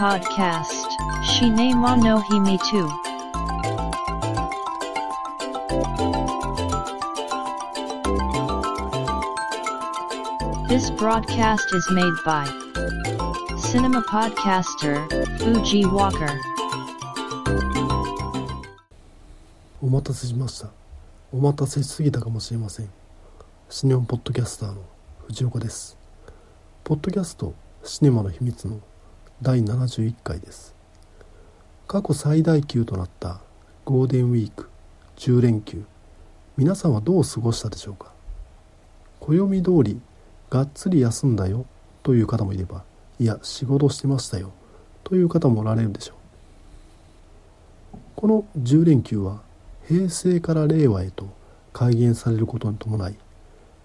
Podcast. シネマの秘密 This broadcast is made by Cinema Podcaster Fuji Walker. お待たせしましたお待たせしすぎたかもしれませんシネマポッドキャスターの藤岡ですポッドキャストシネマの秘密の第71回です。過去最大級となったゴールデンウィーク10連休皆さんはどう過ごしたでしょうか？暦通りがっつり休んだよという方もいればいや仕事してましたよという方もおられるでしょう。この10連休は平成から令和へと改元されることに伴い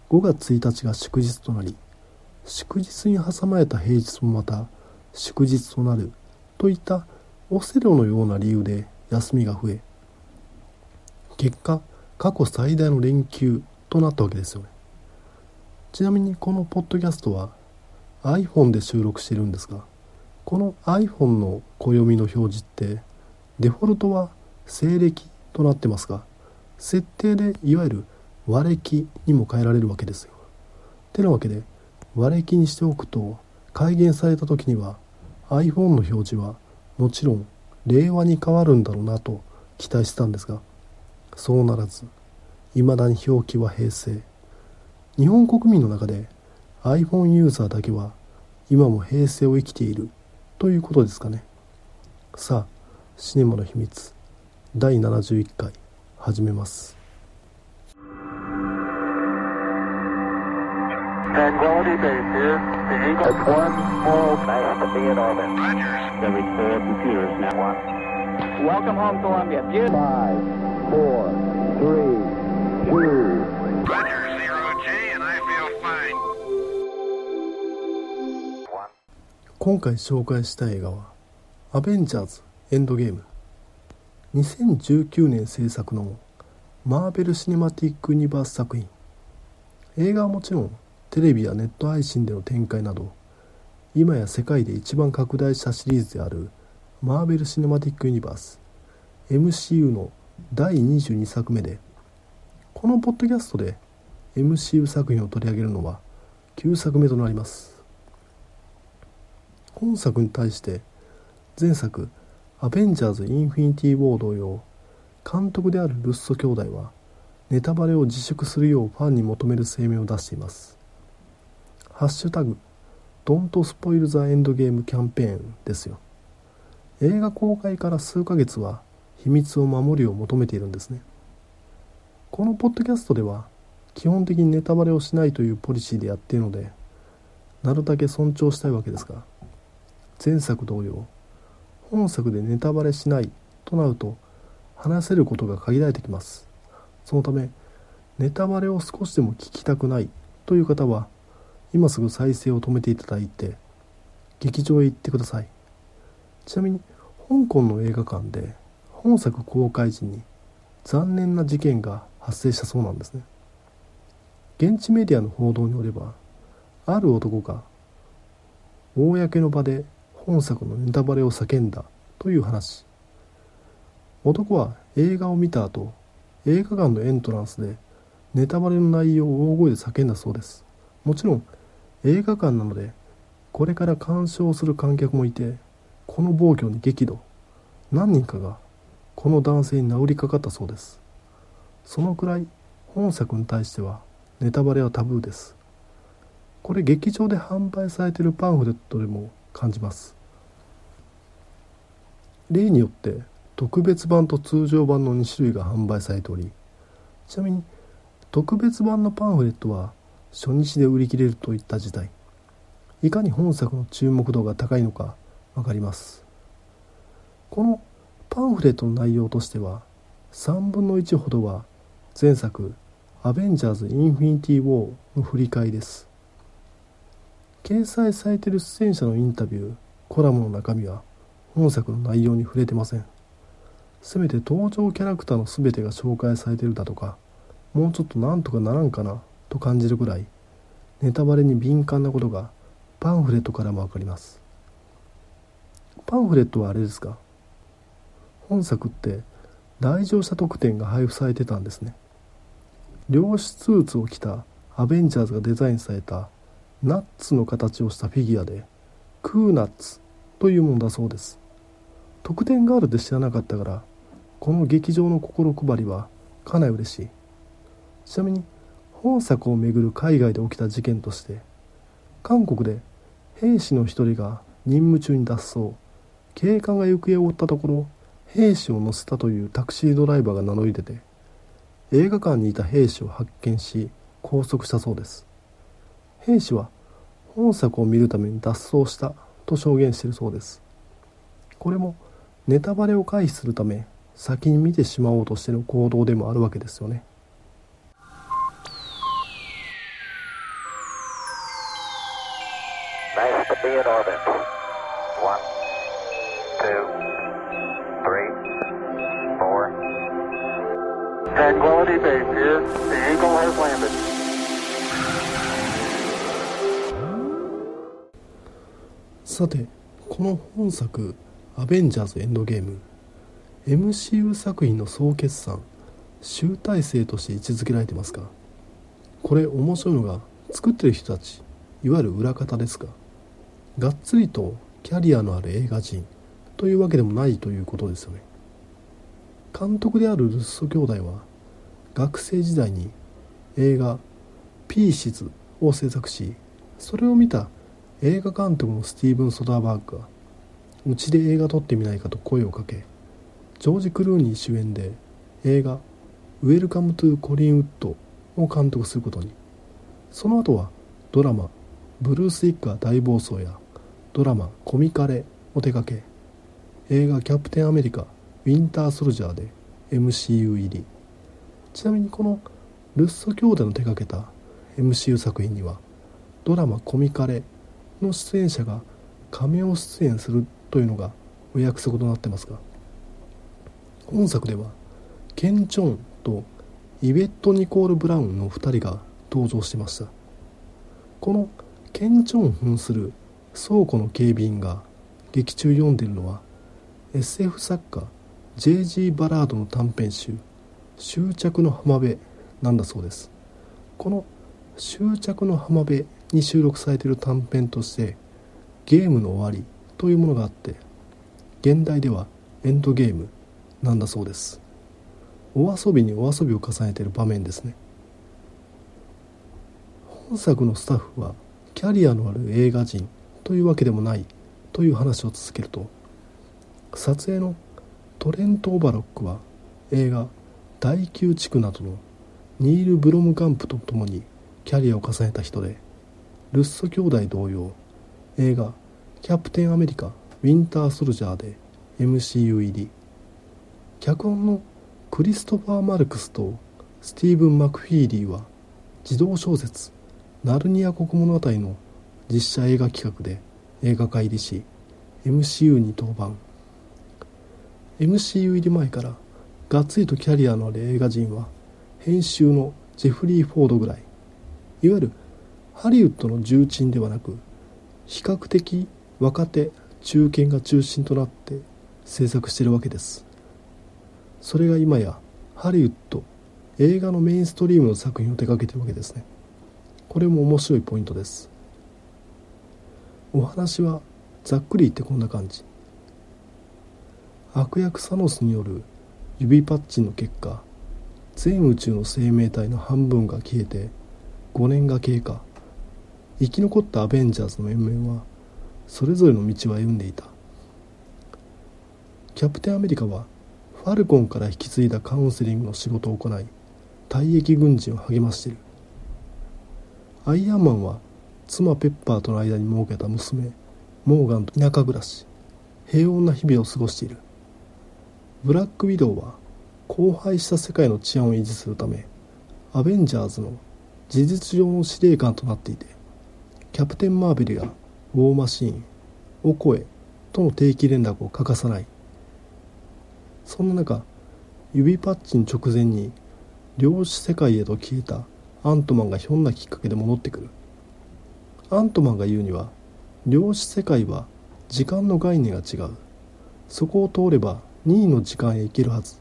5月1日が祝日となり祝日に挟まれた平日もまた祝日となるといったオセロのような理由で休みが増え結果過去最大の連休となったわけですよねちなみにこのポッドキャストは iPhone で収録してるんですがこの iPhone の暦の表示ってデフォルトは西暦となってますが設定でいわゆる和暦にも変えられるわけですよ。てなわけで和暦にしておくと改元された時には iPhone の表示はもちろん令和に変わるんだろうなと期待したんですがそうならず未だに表記は平成。日本国民の中で iPhone ユーザーだけは今も平成を生きているということですかね。さあシネマの秘密第71回始めます。今回紹介した映画は「アベンジャーズ・エンドゲーム」2019年制作のマーベル・シネマティック・ユニバース作品。映画はもちろんテレビやネット配信での展開など今や世界で一番拡大したシリーズであるマーベル・シネマティック・ユニバース MCU の第22作目でこのポッドキャストで MCU 作品を取り上げるのは9作目となります。本作に対して前作「アベンジャーズ・インフィニティ・ウォー」同様監督であるルッソ兄弟はネタバレを自粛するようファンに求める声明を出しています。ハッシュタグ Don't Spoil the End Game キャンペーンですよ。映画公開から数ヶ月は秘密を守るよう求めているんですね。このポッドキャストでは基本的にネタバレをしないというポリシーでやっているのでなるだけ尊重したいわけですが前作同様本作でネタバレしないとなると話せることが限られてきます。そのためネタバレを少しでも聞きたくないという方は今すぐ再生を止めていただいて劇場へ行ってください。ちなみに香港の映画館で本作公開時に残念な事件が発生したそうなんですね。現地メディアの報道によればある男が公の場で本作のネタバレを叫んだという話。男は映画を見た後映画館のエントランスでネタバレの内容を大声で叫んだそうです。もちろん映画館なのでこれから鑑賞する観客もいてこの暴挙に激怒。何人かがこの男性に殴りかかったそうです。そのくらい本作に対してはネタバレはタブーです。これ劇場で販売されているパンフレットでも感じます。例によって特別版と通常版の2種類が販売されておりちなみに特別版のパンフレットは初日で売り切れるといった事態。いかに本作の注目度が高いのか分かります。このパンフレットの内容としては3分の1ほどは前作「アベンジャーズ・インフィニティ・ウォー」の振り返りです。掲載されている出演者のインタビューコラムの中身は本作の内容に触れてません。せめて登場キャラクターの全てが紹介されてるだとかもうちょっとなんとかならんかなと感じるぐらいネタバレに敏感なことがパンフレットからも分かります。パンフレットはあれですか？本作って来場者特典が配布されてたんですね。漁師スーツを着たアベンジャーズがデザインされたナッツの形をしたフィギュアでクーナッツというものだそうです。特典があるって知らなかったからこの劇場の心配りはかなり嬉しい。ちなみに本作をめぐる海外で起きた事件として韓国で兵士の一人が任務中に脱走。警官が行方を追ったところ兵士を乗せたというタクシードライバーが名乗り出て映画館にいた兵士を発見し拘束したそうです。兵士は本作を見るために脱走したと証言しているそうです。これもネタバレを回避するため先に見てしまおうとしての行動でもあるわけですよね Nice to be in orbit. One, two, three, four. さてこの本作「アベンジャーズ・エンドゲーム」MCU 作品の総決算集大成として位置づけられてますがこれ面白いのが作ってる人たちいわゆる裏方ですががっつりとキャリアのある映画人。というわけでもないということですよね。監督であるルッソ兄弟は学生時代に映画「ピーシズ」を制作しそれを見た映画監督のスティーブン・ソダーバーグがうちで映画撮ってみないかと声をかけジョージ・クルーニー主演で映画「ウェルカム・トゥ・コリン・ウッド」を監督することに。その後はドラマ「ブルース一家は大暴走」やドラマ「コミカレ」を手掛け映画「キャプテン・アメリカウィンター・ソルジャー」で MCU 入り。ちなみにこのルッソ兄弟の手掛けた MCU 作品にはドラマ「コミカレ」の出演者が仮面を出演するというのがお約束となってますが本作ではケン・チョンとイベット・ニコール・ブラウンの2人が登場してました。このケン・チョン扮する倉庫の警備員が劇中読んでるのは SF 作家 J.G. バラードの短編集「終着の浜辺」なんだそうですこの「終着の浜辺」に収録されている短編として「ゲームの終わり」というものがあって現代ではエンドゲームなんだそうですお遊びにお遊びを重ねている場面ですね本作のスタッフはキャリアのある映画人というわけでもないという話を続けると撮影のトレント・オバロックは映画「第9地区」などのニール・ブロムガンプと共にキャリアを重ねた人でルッソ兄弟同様映画「キャプテン・アメリカウィンター・ソルジャー」で MCU 入り。脚本のクリストファー・マルクスとスティーブン・マクフィーリーは児童小説「ナルニア国物語」の実写映画企画で映画化入りし MCU に登板。MCU 入り前からがっつりとキャリアのある映画人は編集のジェフリー・フォードぐらい。いわゆるハリウッドの重鎮ではなく比較的若手中堅が中心となって制作しているわけです。それが今やハリウッド映画のメインストリームの作品を手掛けてるわけですね。これも面白いポイントです。お話はざっくり言ってこんな感じ。悪役サノスによる指パッチンの結果全宇宙の生命体の半分が消えて5年が経過。生き残ったアベンジャーズの面々はそれぞれの道を歩んでいた。キャプテンアメリカはファルコンから引き継いだカウンセリングの仕事を行い退役軍人を励ましている。アイアンマンは妻ペッパーとの間に設けた娘モーガンと田舎暮らし平穏な日々を過ごしている。ブラックウィドウは荒廃した世界の治安を維持するためアベンジャーズの事実上の司令官となっていてキャプテン・マーベルやウォーマシーンオコエとの定期連絡を欠かさない。そんな中指パッチン直前に量子世界へと消えたアントマンがひょんなきっかけで戻ってくる。アントマンが言うには量子世界は時間の概念が違う。そこを通れば2位の時間へ行けるはず。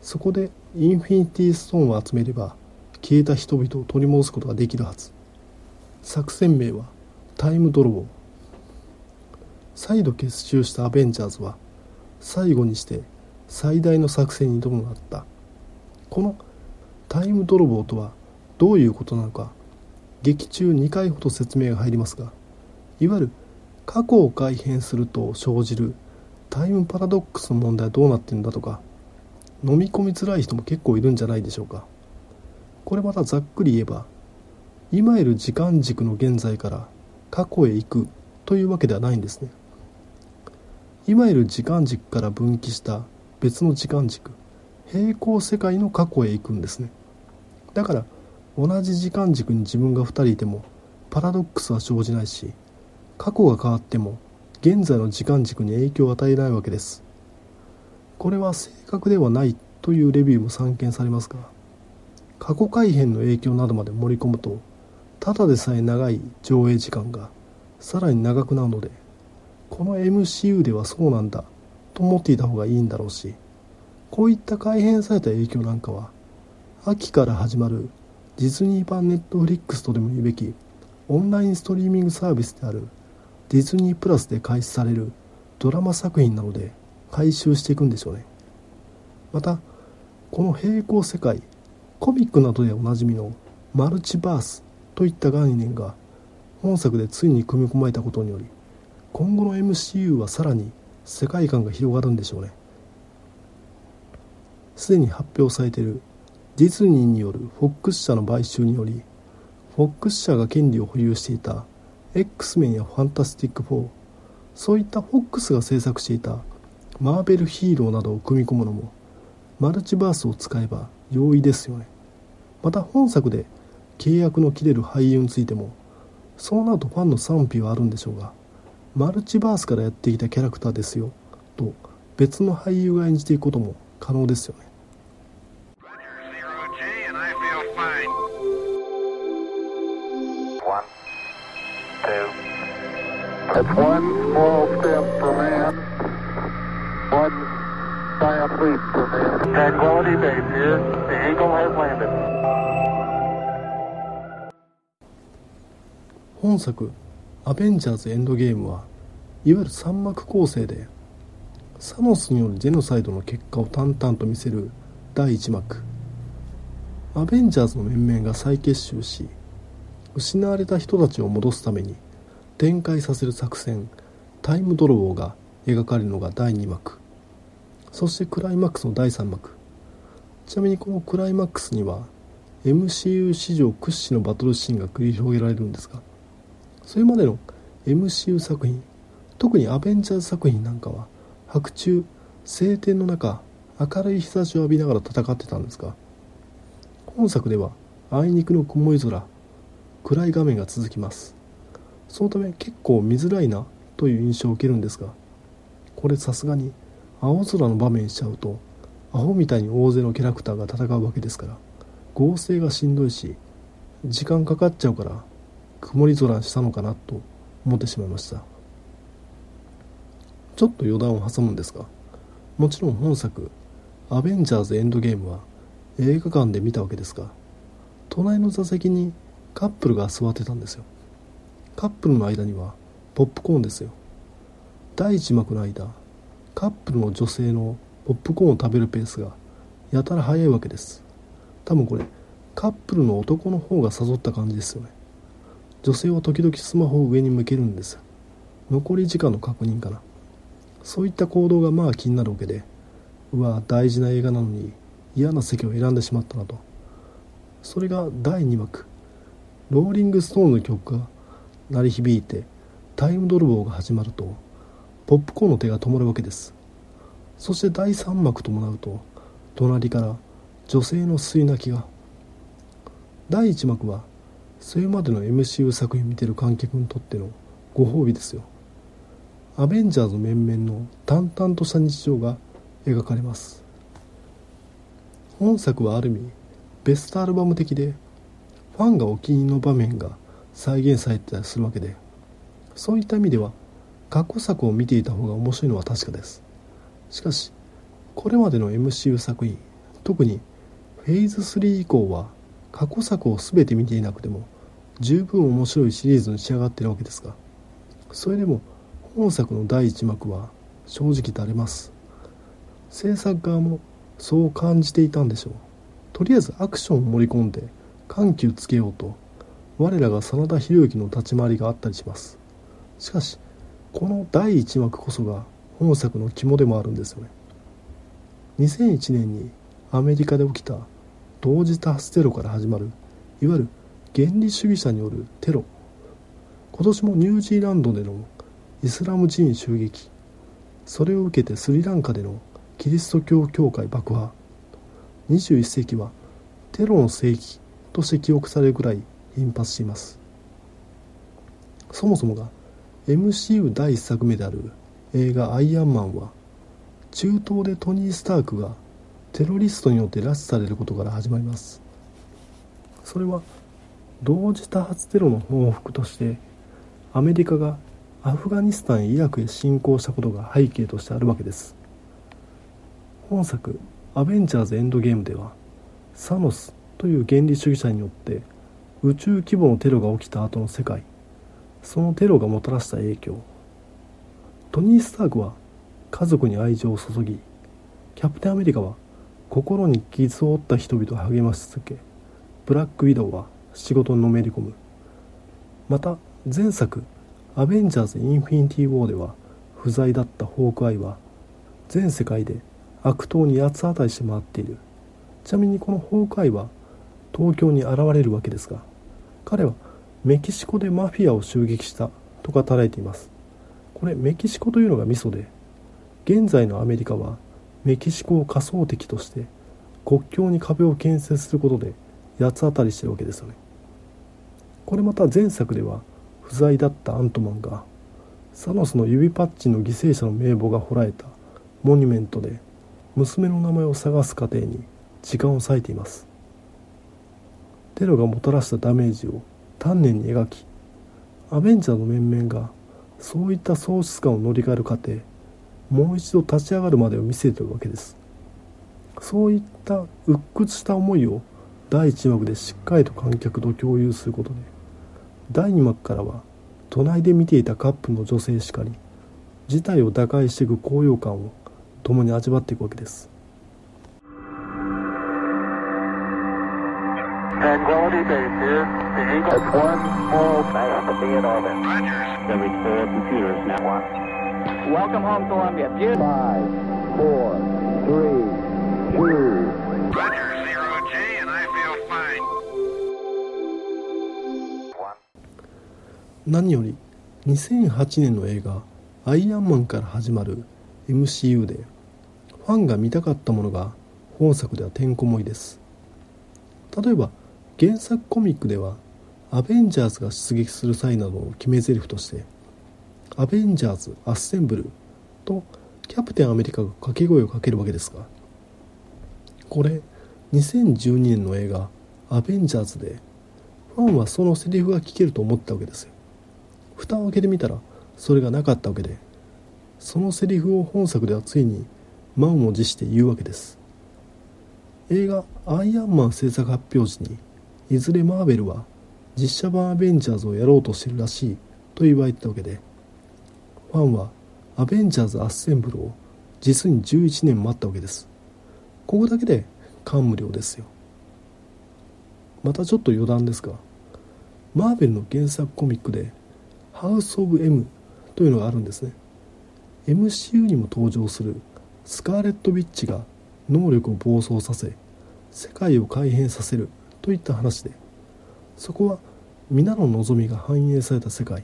そこでインフィニティストーンを集めれば消えた人々を取り戻すことができるはず。作戦名はタイム泥棒再度結集したアベンジャーズは最後にして最大の作戦に挑むのだった。このタイム泥棒とはどういうことなのか劇中2回ほど説明が入りますがいわゆる過去を改変すると生じるタイムパラドックスの問題はどうなってるんだとか飲み込みづらい人も結構いるんじゃないでしょうか。これまたざっくり言えば今いる時間軸の現在から過去へ行くというわけではないんですね。今いる時間軸から分岐した別の時間軸平行世界の過去へ行くんですね。だから同じ時間軸に自分が2人いてもパラドックスは生じないし過去が変わっても現在の時間軸に影響を与えないわけです。これは正確ではないというレビューも散見されますが過去改変の影響などまで盛り込むとただでさえ長い上映時間がさらに長くなるのでこの MCU ではそうなんだと思っていた方がいいんだろうしこういった改変された影響なんかは秋から始まるディズニー版ネットフリックスとでも言うべきオンラインストリーミングサービスであるディズニープラスで開始されるドラマ作品なので回収していくんでしょうね。またこの平行世界コミックなどでおなじみのマルチバースといった概念が本作でついに組み込まれたことにより今後の MCU はさらに世界観が広がるんでしょうね。すでに発表されているディズニーによるフォックス社の買収によりフォックス社が権利を保有していた X メンやファンタスティック4そういったフォックスが制作していたマーベルヒーローなどを組み込むのもマルチバースを使えば容易ですよね。また本作で契約の切れる俳優についてもそうなるとファンの賛否はあるんでしょうがマルチバースからやってきたキャラクターですよと別の俳優が演じていくことも可能ですよね。本作「アベンジャーズ・エンドゲームは」いわゆる三幕構成でサノスによるジェノサイドの結果を淡々と見せる第一幕。アベンジャーズの面々が再結集し失われた人たちを戻すために展開させる作戦タイム泥棒が描かれるのが第2幕。そしてクライマックスの第3幕。ちなみにこのクライマックスには MCU 史上屈指のバトルシーンが繰り広げられるんですがそれまでの MCU 作品特にアベンジャーズ作品なんかは白昼晴天の中明るい日差しを浴びながら戦ってたんですが本作ではあいにくの曇り空暗い画面が続きます。そのため結構見づらいなという印象を受けるんですがこれさすがに青空の場面しちゃうとアホみたいに大勢のキャラクターが戦うわけですから合成がしんどいし時間かかっちゃうから曇り空したのかなと思ってしまいました。ちょっと余談を挟むんですがもちろん本作「アベンジャーズ・エンドゲーム」は映画館で見たわけですが隣の座席にカップルが座ってたんですよ。カップルの間にはポップコーンですよ。第1幕の間カップルの女性のポップコーンを食べるペースがやたら早いわけです。多分これカップルの男の方が誘った感じですよね。女性は時々スマホを上に向けるんです。残り時間の確認かな。そういった行動がまあ気になるわけでうわ大事な映画なのに嫌な席を選んでしまったなと。それが第2幕。ローリング・ストーンの曲が鳴り響いてタイム泥棒が始まるとポップコーンの手が止まるわけです。そして第3幕ともなると隣から女性の吸い泣きが。第1幕はそれまでの MCU 作品見てる観客にとってのご褒美ですよ。アベンジャーズ面々の淡々とした日常が描かれます。本作はある意味ベストアルバム的でファンがお気に入りの場面が再現されてたりするわけでそういった意味では過去作を見ていた方が面白いのは確かです。しかしこれまでの MCU 作品特にフェーズ3以降は過去作を全て見ていなくても十分面白いシリーズに仕上がっているわけですがそれでも本作の第1幕は正直だれます。制作側もそう感じていたんでしょう。とりあえずアクションを盛り込んで緩急つけようと我らが真田広之の立ち回りがあったりします。しかしこの第1幕こそが本作の肝でもあるんですよね。2001年にアメリカで起きた同時多発テロから始まるいわゆる原理主義者によるテロ。今年もニュージーランドでのイスラム人襲撃。それを受けてスリランカでのキリスト教教会爆破。21世紀はテロの世紀として記憶されるぐらい頻発します。そもそもが MCU 第1作目である映画「アイアンマン」は中東でトニー・スタークがテロリストによって拉致されることから始まります。それは同時多発テロの報復としてアメリカがアフガニスタンイラクへ侵攻したことが背景としてあるわけです。本作「アベンジャーズ・エンドゲーム」ではサノスという原理主義者によって宇宙規模のテロが起きた後の世界。そのテロがもたらした影響。トニー・スタークは家族に愛情を注ぎキャプテンアメリカは心に傷を負った人々を励まし続けブラックウィドウは仕事にのめり込む。また前作「アベンジャーズ・インフィニティ・ウォー」では不在だったホークアイは全世界で悪党に八つ当たりして回っている。ちなみにこのホークアイは東京に現れるわけですが彼はメキシコでマフィアを襲撃したと語られています。これメキシコというのがミソで現在のアメリカはメキシコを仮想敵として国境に壁を建設することで八つ当たりしてるわけですよね。これまた前作では不在だったアントマンがサノスの指パッチの犠牲者の名簿が彫られたモニュメントで娘の名前を探す過程に時間を割いています。テロがもたらしたダメージを丹念に描きアベンジャーの面々がそういった喪失感を乗り換える過程もう一度立ち上がるまでを見せているわけです。そういった鬱屈した思いを第1幕でしっかりと観客と共有することで第2幕からは隣で見ていたカップの女性しかり事態を打開していく高揚感を共に味わっていくわけです。Tranquility Base here. The Eagle. It's one small Nice to be in orbit. Rogers. Every four computers now. Welcome home, Columbia. Beautiful. Five, four, three, two, Roger, zero G, and I feel fine. 何より2008年の映画「アイアンマン」から始まる MCU でファンが見たかったものが本作ではてんこ盛りです例えば原作コミックではアベンジャーズが出撃する際などの決め台詞として「アベンジャーズ・アッセンブル」とキャプテンアメリカが掛け声をかけるわけですがこれ2012年の映画「アベンジャーズ」でファンはそのセリフが聞けると思ったわけですよ。蓋を開けてみたらそれがなかったわけでそのセリフを本作ではついに満を持して言うわけです。映画「アイアンマン」制作発表時にいずれマーベルは実写版アベンジャーズをやろうとしてるらしいと言われてたわけでファンはアベンジャーズアッセンブルを実に11年待ったわけです。ここだけで感無量ですよ。またちょっと余談ですがマーベルの原作コミックで「ハウス・オブ・ M」というのがあるんですね。MCU にも登場するスカーレット・ウィッチが能力を暴走させ世界を改変させるといった話でそこは皆の望みが反映された世界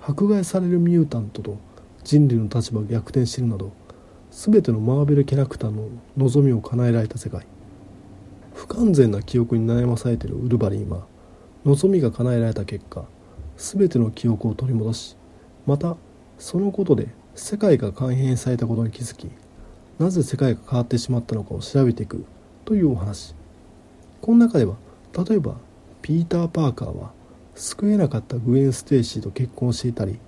迫害されるミュータントと人類の立場が逆転しているなど全てのマーベルキャラクターの望みを叶えられた世界不完全な記憶に悩まされているウルヴァリンは望みが叶えられた結果全ての記憶を取り戻しまたそのことで世界が改変されたことに気づきなぜ世界が変わってしまったのかを調べていくというお話。この中では例えばピーター・パーカーは救えなかったグエン・ステイシーと結婚していたり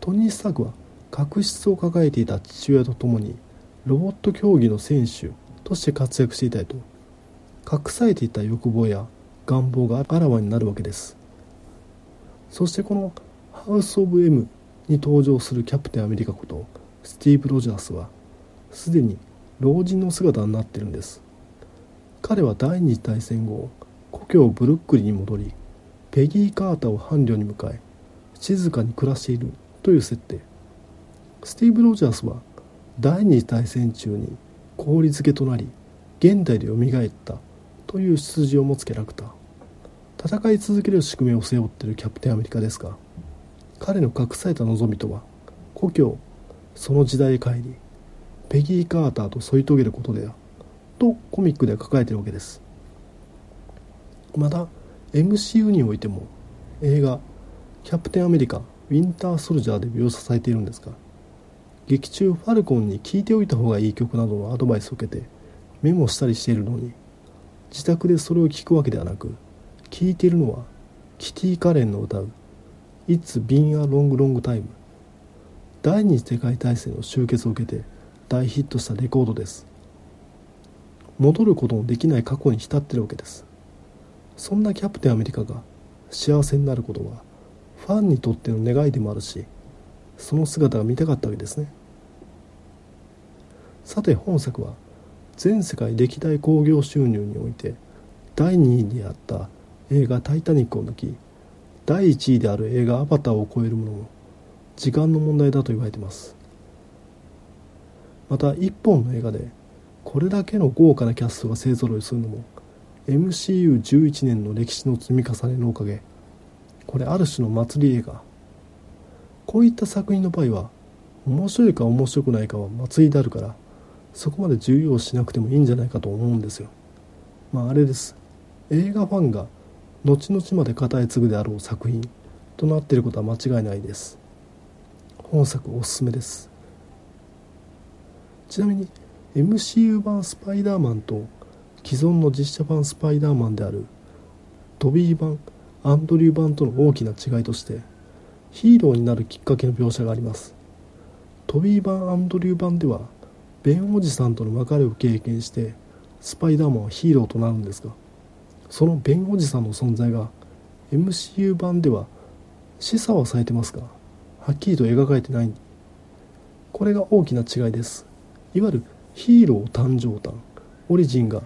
トニー・スタークは確執を抱えていた父親と共にロボット競技の選手として活躍していたいと隠されていた欲望や願望があらわになるわけです。そしてこの「ハウス・オブ・ M」に登場するキャプテンアメリカことスティーブ・ロジャースはすでに老人の姿になっているんです。彼は第二次大戦後故郷ブルックリンに戻りペギー・カーターを伴侶に迎え静かに暮らしているという設定。スティーブ・ロジャースは第二次大戦中に氷漬けとなり現代でよみがえったという出自を持つキャラクター。戦い続ける宿命を背負っているキャプテンアメリカですが彼の隠された望みとは故郷その時代へ帰りペギー・カーターと添い遂げることである。とコミックで書かれているわけです。また MCU においても映画「キャプテンアメリカウィンター・ソルジャー」で描写されているんですが劇中ファルコンに聴いておいた方がいい曲などのアドバイスを受けてメモしたりしているのに自宅でそれを聴くわけではなく聴いているのはキティ・カレンの歌う「It's Been a Long Long Time」第二次世界大戦の終結を受けて大ヒットしたレコードです。戻ることのできない過去に浸ってるわけです。そんなキャプテンアメリカが幸せになることはファンにとっての願いでもあるしその姿が見たかったわけですね。さて本作は全世界歴代興行収入において第2位にあった映画「タイタニック」を抜き第1位である映画「アバター」を超えるものも時間の問題だと言われています。また一本の映画でこれだけの豪華なキャストが勢ぞろいするのも MCU11 年の歴史の積み重ねのおかげ。これある種の祭り映画こういった作品の場合は面白いか面白くないかは祭りであるからそこまで重要しなくてもいいんじゃないかと思うんですよ。まああれです。映画ファンが後々まで語り継ぐであろう作品となっていることは間違いないです。本作おすすめです。ちなみに MCU 版スパイダーマンと既存の実写版スパイダーマンであるトビー版アンドリュー版との大きな違いとしてヒーローになるきっかけの描写があります。トビー版アンドリュー版ではベンおじさんとの別れを経験してスパイダーマンはヒーローとなるんですがそのベンおじさんの存在が MCU 版では示唆はされてますがはっきりと描かれてない。これが大きな違いです。いわゆるヒーロー誕生誕。オリジンが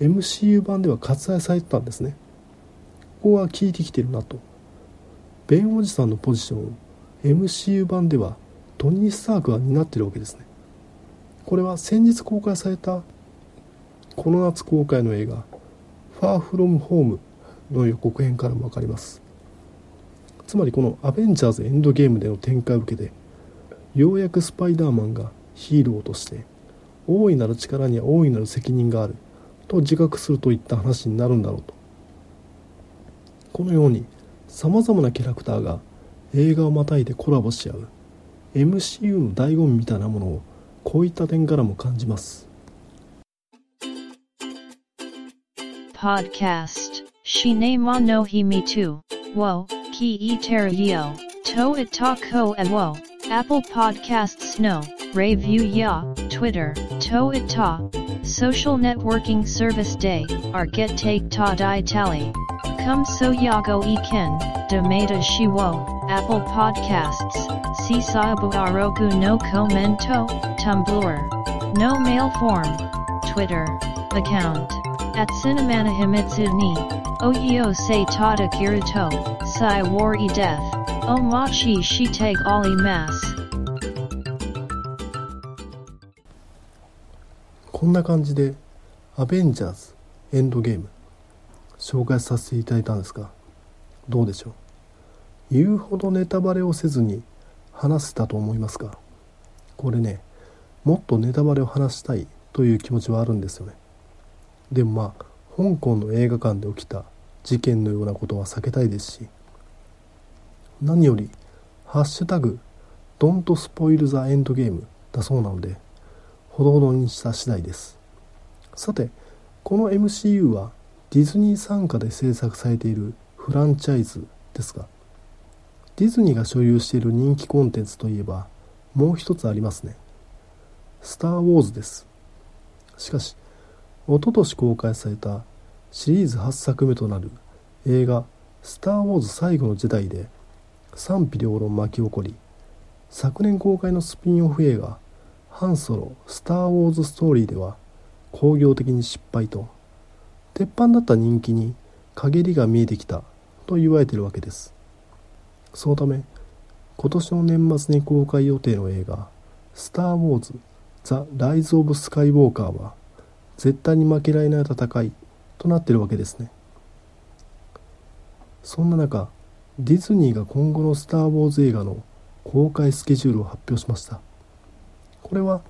MCU 版では割愛されてたんですね。ここは効いてきてるなと。ベンおじさんのポジションを MCU 版ではトニー・スタークが担ってるわけですね。これは先日公開されたこの夏公開の映画「ファーフロムホームの予告編からも分かります。つまりこの「アベンジャーズエンドゲーム」での展開を受けてようやくスパイダーマンがヒーローとして大いなる力には大いなる責任がある。と自覚するといった話になるんだろうと。このようにさまざまなキャラクターが映画をまたいでコラボし合う。MCU の醍醐味みたいなものをこういった点からも感じます。Podcast. Shine mo no himi tu wo ki e terio to itako and wo. Apple Podcasts no. Review ya. Twitter. To ita social networking service day. Our get take ta di tally. Come so yago iken, demata shiwo, Apple Podcasts, Sisabu arogu no commento, Tumblr, no mail form, Twitter, account, at Cinemana Himitsu ni, Oyo se tada kiruto, Sai wari death, Omachi shiteg ali mas. こんな感じで「アベンジャーズエンドゲーム」紹介させていただいたんですがどうでしょう？言うほどネタバレをせずに話せたと思いますがこれねもっとネタバレを話したいという気持ちはあるんですよね。でもまあ香港の映画館で起きた事件のようなことは避けたいですし何より「ハッシュタグ Don't spoil the end game」だそうなのでほどほどにした次第です。さてこの MCU はディズニー傘下で制作されているフランチャイズですがディズニーが所有している人気コンテンツといえばもう一つありますね。スター・ウォーズです。しかし一昨年公開されたシリーズ8作目となる映画「スター・ウォーズ最後の時代」で賛否両論巻き起こり昨年公開のスピンオフ映画「ハンソロスター・ウォーズ・ストーリー」では興行的に失敗と鉄板だった人気に陰りが見えてきたと言われているわけです。そのため今年の年末に公開予定の映画「スター・ウォーズ・ザ・ライズ・オブ・スカイ・ウォーカー」は絶対に負けられない戦いとなっているわけですね。そんな中ディズニーが今後の「スター・ウォーズ」映画の公開スケジュールを発表しました。これは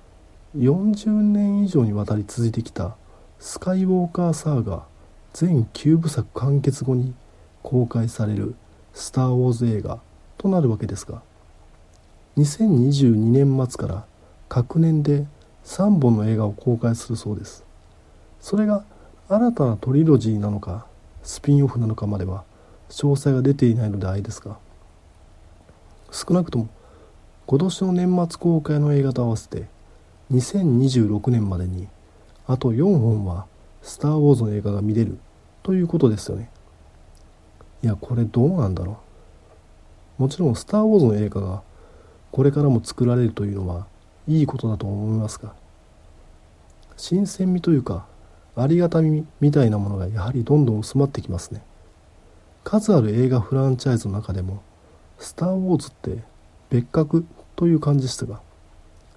40年以上にわたり続いてきたスカイウォーカーサーガ全9部作完結後に公開されるスター・ウォーズ映画となるわけですが2022年末から各年で3本の映画を公開するそうです。それが新たなトリロジーなのかスピンオフなのかまでは詳細が出ていないのであれですが少なくとも今年の年末公開の映画と合わせて2026年までにあと4本はスター・ウォーズの映画が見れるということですよね。いやこれどうなんだろう。もちろん「スター・ウォーズ」の映画がこれからも作られるというのはいいことだと思いますが新鮮味というかありがたみみたいなものがやはりどんどん薄まってきますね。数ある映画フランチャイズの中でも「スター・ウォーズ」って別格という感じでしたが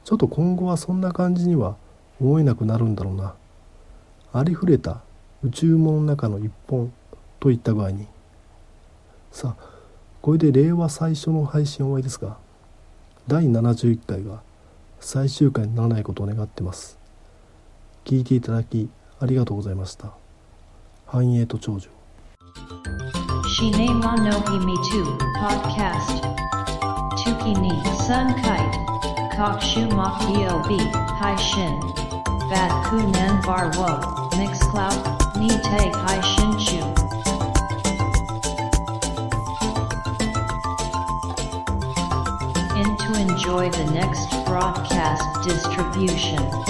ちょっと今後はそんな感じには思えなくなるんだろうな。ありふれた宇宙物の中の一本といった具合に。さあこれで令和最初の配信終わりですが第71回が最終回にならないことを願ってます。聞いていただきありがとうございました。繁栄と長寿 Shine wa no himi tu podcast. Tuki ni sun kite. Kokshu yob hai shin. Bat kunan bar wo. Mix cloud. Ni te hai shin chu. In to enjoy the next broadcast distribution.